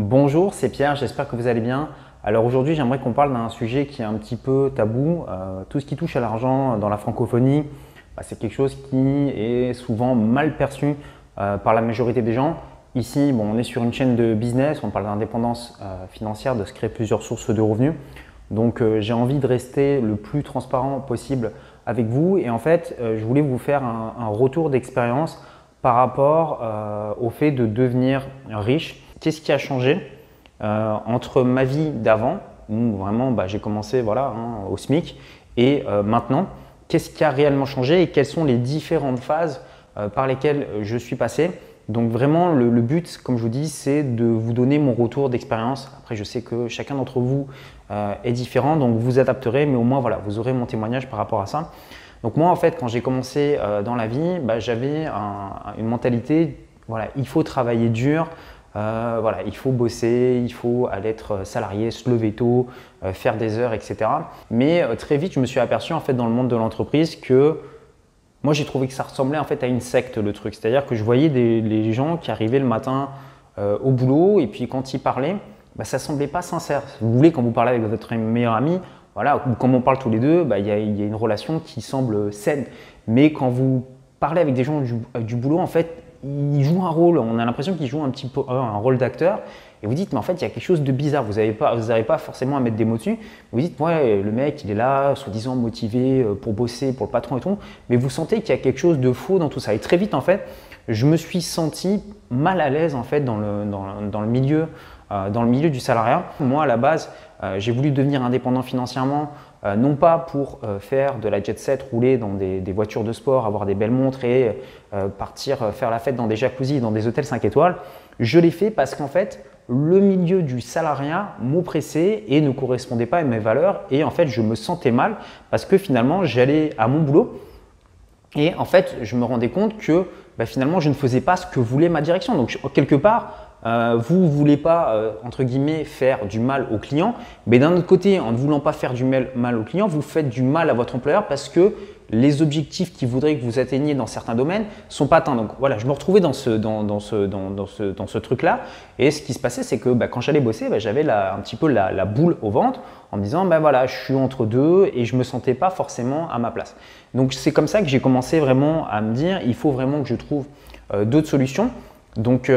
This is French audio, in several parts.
Bonjour, c'est Pierre, j'espère que vous allez bien. Alors aujourd'hui, j'aimerais qu'on parle d'un sujet qui est un petit peu tabou. Euh, tout ce qui touche à l'argent dans la francophonie, bah, c'est quelque chose qui est souvent mal perçu euh, par la majorité des gens. Ici, on est sur une chaîne de business, on parle d'indépendance euh, financière, de se créer plusieurs sources de revenus. Donc j'ai envie de rester le plus transparent possible avec vous. Et en fait, je voulais vous faire un retour d'expérience par rapport au fait de devenir riche Qu'est-ce qui a changé euh, entre ma vie d'avant, où vraiment bah, j'ai commencé voilà, hein, au SMIC, et euh, maintenant Qu'est-ce qui a réellement changé et quelles sont les différentes phases euh, par lesquelles je suis passé donc vraiment, le, but, comme je vous dis, c'est de vous donner mon retour d'expérience. Après, je sais que chacun d'entre vous est différent, donc vous adapterez, mais au moins, voilà, vous aurez mon témoignage par rapport à ça. Donc moi, en fait, quand j'ai commencé dans la vie, bah, j'avais une mentalité, voilà, il faut travailler dur, euh, voilà, il faut bosser, il faut aller être salarié, se lever tôt, euh, faire des heures, etc. Mais euh, très vite, je me suis aperçu en fait dans le monde de l'entreprise que moi j'ai trouvé que ça ressemblait en fait à une secte le truc. C'est-à-dire que je voyais des, les gens qui arrivaient le matin au boulot et puis quand ils parlaient, bah, ça semblait pas sincère. Vous voulez quand vous parlez avec votre meilleur ami, voilà, quand on parle tous les deux, bah, il y, a une relation qui semble saine. Mais quand vous parlez avec des gens du, du boulot, en fait, il joue un rôle, on a l'impression qu'il joue un petit peu un rôle d'acteur. Et vous dites, mais en fait, il y a quelque chose de bizarre. Vous n'avez pas, pas forcément à mettre des mots dessus. Vous dites, ouais, le mec, il est là, soi-disant motivé euh, pour bosser, pour le patron et tout. Mais vous sentez qu'il y a quelque chose de faux dans tout ça. Et très vite, en fait, je me suis senti mal à l'aise, en fait, dans le, dans, le milieu, euh, dans le milieu du salariat. Moi, à la base, euh, j'ai voulu devenir indépendant financièrement euh, non pas pour euh, faire de la jet set, rouler dans des, voitures de sport, avoir des belles montres et euh, partir faire la fête dans des jacuzzis, dans des hôtels 5 étoiles. Je l'ai fait parce qu'en fait, le milieu du salariat m'oppressait et ne correspondait pas à mes valeurs. Et en fait, je me sentais mal parce que finalement, j'allais à mon boulot et en fait, je me rendais compte que bah, finalement, je ne faisais pas ce que voulait ma direction. Donc, quelque part, euh, vous ne voulez pas, euh, entre guillemets, faire du mal au client, mais d'un autre côté, en ne voulant pas faire du mal, mal au client, vous faites du mal à votre employeur parce que les objectifs qu'il voudrait que vous atteigniez dans certains domaines sont pas atteints. Donc voilà, je me retrouvais dans ce, dans, ce, dans, ce, dans ce truc-là. Et ce qui se passait, c'est que bah, quand j'allais bosser, bah, j'avais un petit peu la, boule au ventre en me disant, ben voilà, je suis entre deux et je me sentais pas forcément à ma place. Donc c'est comme ça que j'ai commencé vraiment à me dire, il faut vraiment que je trouve euh, d'autres solutions. Donc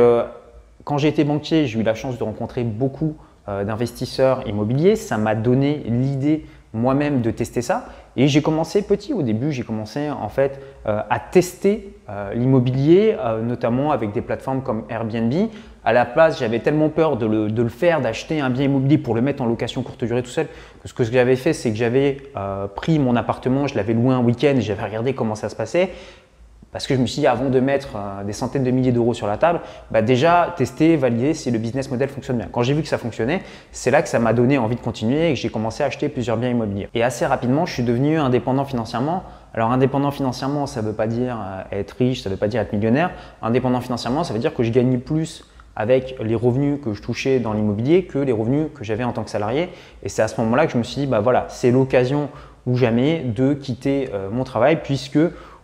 quand j'ai été banquier, j'ai eu la chance de rencontrer beaucoup euh, d'investisseurs immobiliers. Ça m'a donné l'idée moi-même de tester ça. Et j'ai commencé petit au début, j'ai commencé en fait euh, à tester euh, l'immobilier, notamment avec des plateformes comme Airbnb. À la place, j'avais tellement peur de le, faire, d'acheter un bien immobilier pour le mettre en location courte durée tout seul, que ce que j'avais fait, c'est que j'avais pris mon appartement, je l'avais loué un week-end, j'avais regardé comment ça se passait. Parce que je me suis dit, avant de mettre euh, des centaines de milliers d'euros sur la table, bah déjà tester, valider si le business model fonctionne bien. Quand j'ai vu que ça fonctionnait, c'est là que ça m'a donné envie de continuer et que j'ai commencé à acheter plusieurs biens immobiliers. Et assez rapidement, je suis devenu indépendant financièrement. Alors indépendant financièrement, ça ne veut pas dire euh, être riche, ça ne veut pas dire être millionnaire. Indépendant financièrement, ça veut dire que je gagnais plus avec les revenus que je touchais dans l'immobilier que les revenus que j'avais en tant que salarié. Et c'est à ce moment-là que je me suis dit, bah voilà, c'est l'occasion ou jamais de quitter euh, mon travail puisque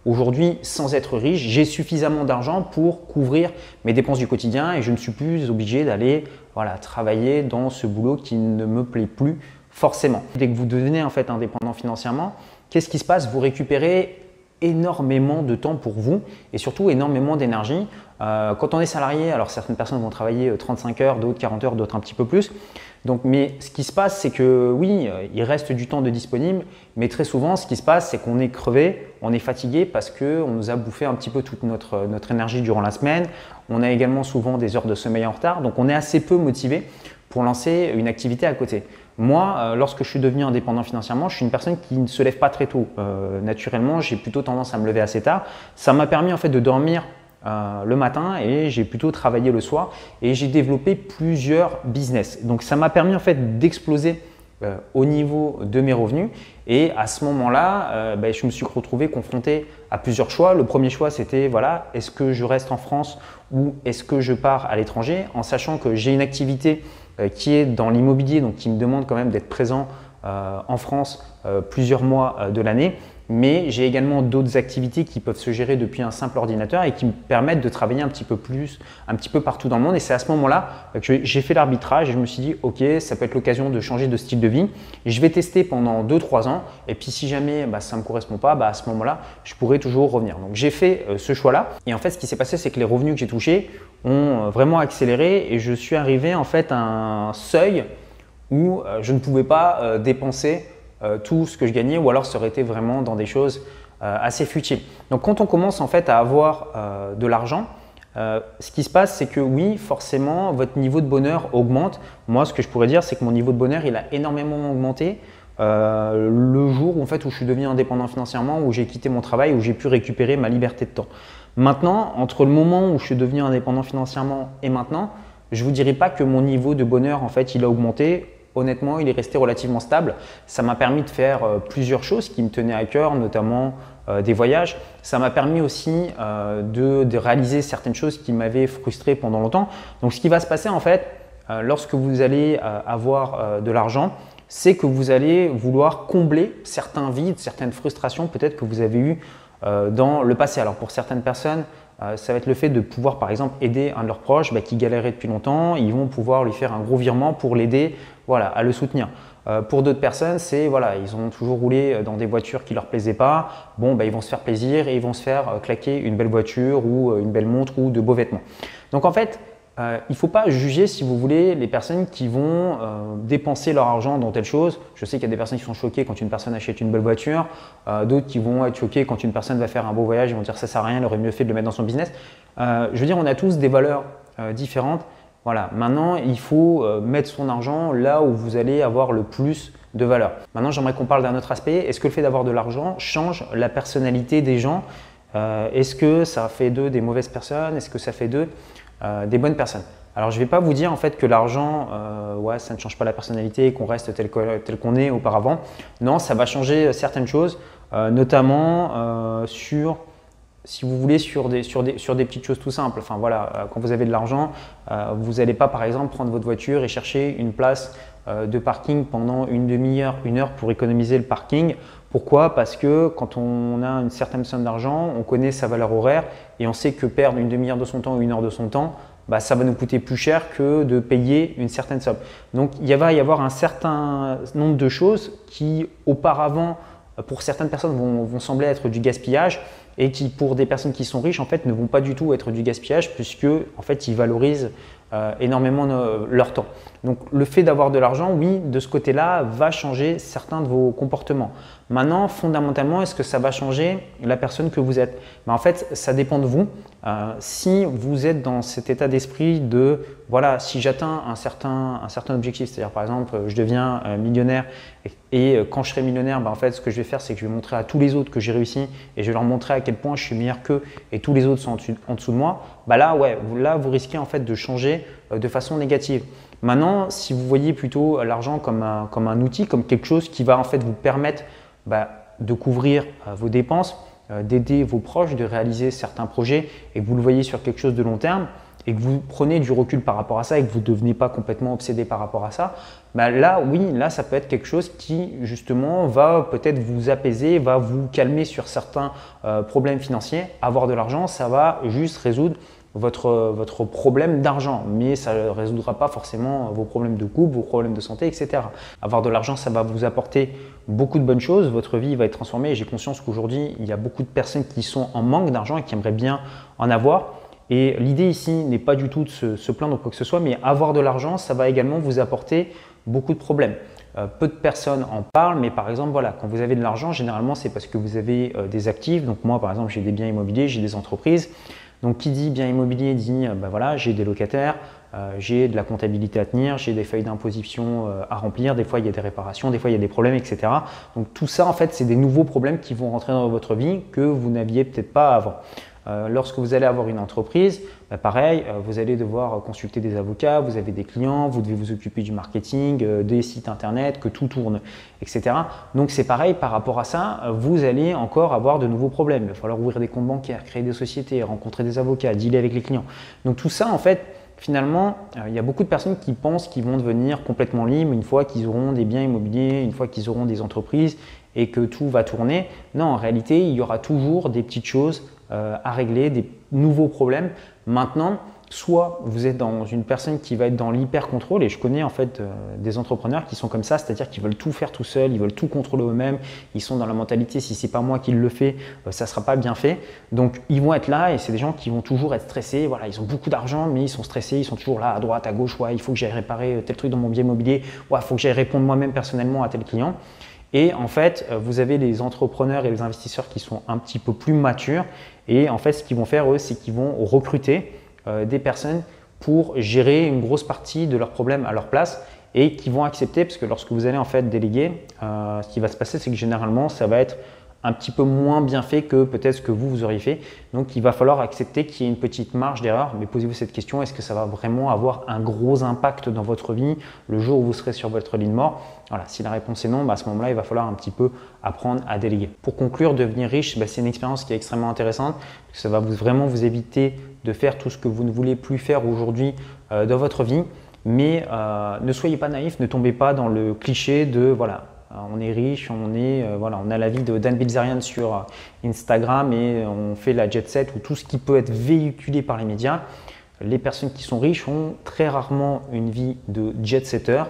Aujourd'hui, sans être riche, j'ai suffisamment d'argent pour couvrir mes dépenses du quotidien et je ne suis plus obligé d'aller travailler dans ce boulot qui ne me plaît plus forcément. Dès que vous devenez en fait indépendant financièrement, qu'est-ce qui se passe? Vous récupérez énormément de temps pour vous et surtout énormément d'énergie. Euh, quand on est salarié, alors certaines personnes vont travailler 35 euh, heures, d'autres 40 heures, d'autres un petit peu plus. Donc, mais ce qui se passe, c'est que oui, euh, il reste du temps de disponible, mais très souvent, ce qui se passe, c'est qu'on est crevé, on est fatigué parce qu'on nous a bouffé un petit peu toute notre, notre énergie durant la semaine. On a également souvent des heures de sommeil en retard, donc on est assez peu motivé pour lancer une activité à côté. Moi, euh, lorsque je suis devenu indépendant financièrement, je suis une personne qui ne se lève pas très tôt. Euh, naturellement, j'ai plutôt tendance à me lever assez tard. Ça m'a permis en fait de dormir euh, le matin et j'ai plutôt travaillé le soir et j'ai développé plusieurs business. Donc ça m'a permis en fait d'exploser au niveau de mes revenus et à ce moment-là, ben, je me suis retrouvé confronté à plusieurs choix. Le premier choix, c'était voilà, est-ce que je reste en France ou est-ce que je pars à l'étranger en sachant que j'ai une activité euh, qui est dans l'immobilier, donc qui me demande quand même d'être présent euh, en France euh, plusieurs mois de l'année. Mais j'ai également d'autres activités qui peuvent se gérer depuis un simple ordinateur et qui me permettent de travailler un petit peu plus, un petit peu partout dans le monde. Et c'est à ce moment-là que j'ai fait l'arbitrage et je me suis dit, ok, ça peut être l'occasion de changer de style de vie. Je vais tester pendant 2-3 ans. Et puis si jamais bah, ça ne me correspond pas, bah, à ce moment-là, je pourrais toujours revenir. Donc j'ai fait euh, ce choix-là. Et en fait, ce qui s'est passé, c'est que les revenus que j'ai touchés ont euh, vraiment accéléré et je suis arrivé en fait à un seuil où euh, je ne pouvais pas dépenser euh, tout ce que je gagnais ou alors ça aurait été vraiment dans des choses euh, assez futiles. Donc quand on commence en fait à avoir euh, de l'argent, ce qui se passe, c'est que oui, forcément, votre niveau de bonheur augmente. Moi, ce que je pourrais dire, c'est que mon niveau de bonheur, il a énormément augmenté le jour en fait, où je suis devenu indépendant financièrement, où j'ai quitté mon travail, où j'ai pu récupérer ma liberté de temps. Maintenant, entre le moment où je suis devenu indépendant financièrement et maintenant, je ne vous dirai pas que mon niveau de bonheur, en fait, il a augmenté honnêtement, il est resté relativement stable. Ça m'a permis de faire euh, plusieurs choses qui me tenaient à cœur, notamment euh, des voyages. Ça m'a permis aussi euh, de, réaliser certaines choses qui m'avaient frustré pendant longtemps. Donc, ce qui va se passer en fait, lorsque vous allez avoir de l'argent, c'est que vous allez vouloir combler certains vides, certaines frustrations peut-être que vous avez eues dans le passé. Alors, pour certaines personnes, ça va être le fait de pouvoir par exemple aider un de leurs proches bah, qui galérait depuis longtemps, ils vont pouvoir lui faire un gros virement pour l'aider voilà, à le soutenir. Euh, pour d'autres personnes, c'est voilà, ils ont toujours roulé dans des voitures qui leur plaisaient pas. Bon, bah, ils vont se faire plaisir et ils vont se faire euh, claquer une belle voiture ou euh, une belle montre ou de beaux vêtements. Donc en fait, il ne faut pas juger, si vous voulez, les personnes qui vont dépenser leur argent dans telle chose. Je sais qu'il y a des personnes qui sont choquées quand une personne achète une belle voiture, d'autres qui vont être choquées quand une personne va faire un beau voyage, ils vont dire ça sert à rien, il aurait mieux fait de le mettre dans son business. je veux dire, on a tous des valeurs différentes voilà, maintenant il faut euh, mettre son argent là où vous allez avoir le plus de valeur. Maintenant j'aimerais qu'on parle d'un autre aspect. Est-ce que le fait d'avoir de l'argent change la personnalité des gens? Euh, Est-ce que ça fait d'eux des mauvaises personnes? Est-ce que ça fait d'eux euh, des bonnes personnes alors je ne vais pas vous dire en fait que l'argent, ouais, ça ne change pas la personnalité qu'on reste tel qu'on est auparavant. Non, ça va changer certaines choses, notamment sur si vous voulez, sur des, sur, des, sur des petites choses tout simples. Voilà, euh, quand vous avez de l'argent, euh, vous n'allez pas par exemple prendre votre voiture et chercher une place euh, de parking pendant une demi-heure, une heure pour économiser le parking. Pourquoi? Parce que quand on a une certaine somme d'argent, on connaît sa valeur horaire et on sait que perdre une demi-heure de son temps ou une heure de son temps, bah, ça va nous coûter plus cher que de payer une certaine somme. Donc il va y avoir un certain nombre de choses qui auparavant, pour certaines personnes, vont, sembler être du gaspillage et qui, pour des personnes qui sont riches, en fait, ne vont pas du tout être du gaspillage puisque, en fait, ils valorisent euh, énormément leur temps. Donc, le fait d'avoir de l'argent, oui, de ce côté-là, va changer certains de vos comportements. Maintenant, fondamentalement, est-ce que ça va changer la personne que vous êtes? Ben, En fait, ça dépend de vous. Euh, si vous êtes dans cet état d'esprit de, voilà, si j'atteins un certain, objectif, c'est-à-dire par exemple, je deviens euh, millionnaire euh, quand je serai millionnaire, ben, en fait, ce que je vais faire, c'est que je vais montrer à tous les autres que j'ai réussi et je vais leur montrer à quel point je suis meilleur qu'eux et tous les autres sont en dessous, de moi. Ben là, ouais, là, vous risquez en fait de changer de façon négative. Maintenant, si vous voyez plutôt l'argent comme un, outil, comme quelque chose qui va en fait vous permettre bah, de couvrir euh, vos dépenses, euh, d'aider vos proches, de réaliser certains projets et que vous le voyez sur quelque chose de long terme et que vous prenez du recul par rapport à ça et que vous ne devenez pas complètement obsédé par rapport à ça, bah là, oui, là, ça peut être quelque chose qui, justement, va peut-être vous apaiser, va vous calmer sur certains euh, problèmes financiers. Avoir de l'argent, ça va juste résoudre votre, votre problème d'argent, mais ça ne résoudra pas forcément vos problèmes de couple, vos problèmes de santé, etc. Avoir de l'argent, ça va vous apporter beaucoup de bonnes choses, votre vie va être transformée j'ai conscience qu'aujourd'hui, il y a beaucoup de personnes qui sont en manque d'argent et qui aimeraient bien en avoir. Et l'idée ici n'est pas du tout de se, plaindre ou quoi que ce soit, mais avoir de l'argent, ça va également vous apporter beaucoup de problèmes. Euh, peu de personnes en parlent, mais par exemple, voilà, quand vous avez de l'argent, généralement, c'est parce que vous avez euh, des actifs. Donc moi, par exemple, j'ai des biens immobiliers, j'ai des entreprises. Donc qui dit bien immobilier dit ben voilà, j'ai des locataires, j'ai de la comptabilité à tenir, j'ai des feuilles d'imposition à remplir, des fois il y a des réparations, des fois il y a des problèmes, etc. Donc tout ça en fait c'est des nouveaux problèmes qui vont rentrer dans votre vie que vous n'aviez peut-être pas avant. Euh, lorsque vous allez avoir une entreprise, bah, pareil, euh, vous allez devoir consulter des avocats, vous avez des clients, vous devez vous occuper du marketing, euh, des sites internet, que tout tourne, etc. Donc c'est pareil par rapport à ça, vous allez encore avoir de nouveaux problèmes. Il va falloir ouvrir des comptes bancaires, créer des sociétés, rencontrer des avocats, dealer avec les clients. Donc tout ça, en fait, finalement, il y a beaucoup de personnes qui pensent qu'ils vont devenir complètement libres une fois qu'ils auront des biens immobiliers, une fois qu'ils auront des entreprises et que tout va tourner. Non, en réalité, il y aura toujours des petites choses à régler, des nouveaux problèmes. Maintenant, soit vous êtes dans une personne qui va être dans l'hyper-contrôle, et je connais en fait euh, des entrepreneurs qui sont comme ça, c'est-à-dire qu'ils veulent tout faire tout seuls, ils veulent tout contrôler eux-mêmes, ils sont dans la mentalité si c'est pas moi qui le fais, euh, ça sera pas bien fait. Donc ils vont être là et c'est des gens qui vont toujours être stressés, voilà, ils ont beaucoup d'argent mais ils sont stressés, ils sont toujours là à droite, à gauche, ouais, il faut que j'aille réparer euh, tel truc dans mon bien immobilier, ouais, il faut que j'aille répondre moi-même personnellement à tel client. Et en fait, vous avez les entrepreneurs et les investisseurs qui sont un petit peu plus matures. Et en fait, ce qu'ils vont faire, eux, c'est qu'ils vont recruter euh, des personnes pour gérer une grosse partie de leurs problèmes à leur place et qui vont accepter, parce que lorsque vous allez en fait déléguer, euh, ce qui va se passer, c'est que généralement, ça va être un petit peu moins bien fait que peut-être que vous, vous auriez fait. Donc, il va falloir accepter qu'il y ait une petite marge d'erreur. Mais posez-vous cette question, est-ce que ça va vraiment avoir un gros impact dans votre vie le jour où vous serez sur votre ligne mort? Voilà, si la réponse est non, bah, à ce moment-là, il va falloir un petit peu apprendre à déléguer. Pour conclure, devenir riche, bah, c'est une expérience qui est extrêmement intéressante. ça va vraiment vous éviter de faire tout ce que vous ne voulez plus faire aujourd'hui euh, dans votre vie. Mais euh, ne soyez pas naïf, ne tombez pas dans le cliché de voilà, on est riche, on est voilà, on a la vie de Dan Bilzerian sur Instagram et on fait la jet set ou tout ce qui peut être véhiculé par les médias. Les personnes qui sont riches ont très rarement une vie de jet setter.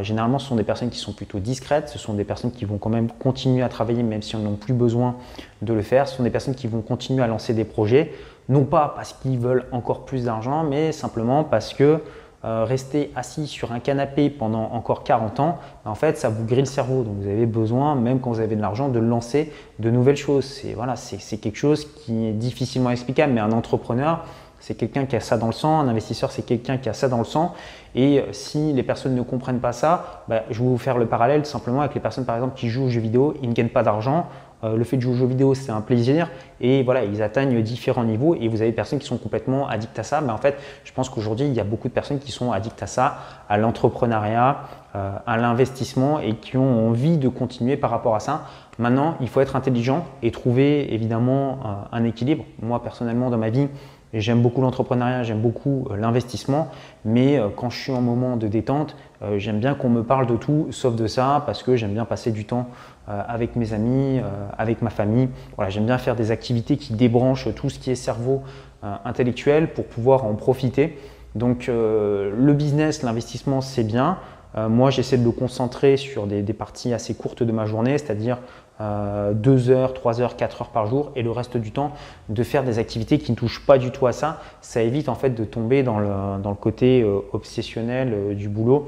généralement, ce sont des personnes qui sont plutôt discrètes, ce sont des personnes qui vont quand même continuer à travailler même si on n'a plus besoin de le faire, ce sont des personnes qui vont continuer à lancer des projets non pas parce qu'ils veulent encore plus d'argent, mais simplement parce que euh, rester assis sur un canapé pendant encore 40 ans, en fait, ça vous grille le cerveau. Donc vous avez besoin, même quand vous avez de l'argent, de lancer de nouvelles choses. C'est voilà, quelque chose qui est difficilement explicable, mais un entrepreneur, c'est quelqu'un qui a ça dans le sang, un investisseur, c'est quelqu'un qui a ça dans le sang. Et euh, si les personnes ne comprennent pas ça, bah, je vais vous faire le parallèle simplement avec les personnes, par exemple, qui jouent aux jeux vidéo, ils ne gagnent pas d'argent. Euh, le fait de jouer aux jeux vidéo, c'est un plaisir. Et voilà, ils atteignent différents niveaux. Et vous avez des personnes qui sont complètement addictes à ça. Mais en fait, je pense qu'aujourd'hui, il y a beaucoup de personnes qui sont addictes à ça, à l'entrepreneuriat, euh, à l'investissement et qui ont envie de continuer par rapport à ça. Maintenant, il faut être intelligent et trouver évidemment un équilibre. Moi, personnellement, dans ma vie, J'aime beaucoup l'entrepreneuriat, j'aime beaucoup euh, l'investissement, mais euh, quand je suis en moment de détente, euh, j'aime bien qu'on me parle de tout sauf de ça parce que j'aime bien passer du temps avec mes amis, avec ma famille. J'aime bien faire des activités qui débranchent tout ce qui est cerveau intellectuel pour pouvoir en profiter. Donc le business, l'investissement, c'est bien. Moi, j'essaie de le concentrer sur des, parties assez courtes de ma journée, c'est-à-dire 2 euh, heures, 3 heures, 4 heures par jour et le reste du temps de faire des activités qui ne touchent pas du tout à ça. Ça évite en fait de tomber dans le, dans le côté euh, obsessionnel euh, du boulot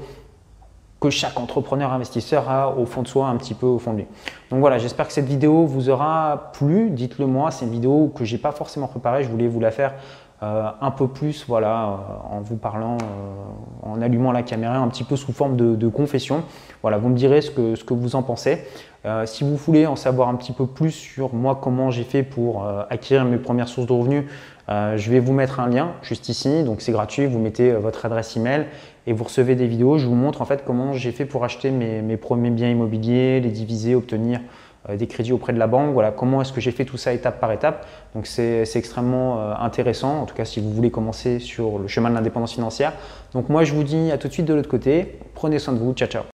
que chaque entrepreneur investisseur a au fond de soi, un petit peu au fond de lui. Donc voilà, j'espère que cette vidéo vous aura plu. Dites-le moi, c'est une vidéo que j'ai pas forcément préparée, je voulais vous la faire euh, un peu plus, voilà, euh, en vous parlant, euh, en allumant la caméra, un petit peu sous forme de, confession. Voilà, vous me direz ce que, ce que vous en pensez. si vous voulez en savoir un petit peu plus sur moi, comment j'ai fait pour acquérir mes premières sources de revenus, je vais vous mettre un lien juste ici. Donc c'est gratuit, vous mettez votre adresse email et vous recevez des vidéos. Je vous montre en fait comment j'ai fait pour acheter mes, premiers biens immobiliers, les diviser, obtenir des crédits auprès de la banque. Voilà, comment est-ce que j'ai fait tout ça étape par étape. Donc c'est extrêmement euh, intéressant, en tout cas si vous voulez commencer sur le chemin de l'indépendance financière. Donc moi je vous dis à tout de suite de l'autre côté. Prenez soin de vous. Ciao ciao.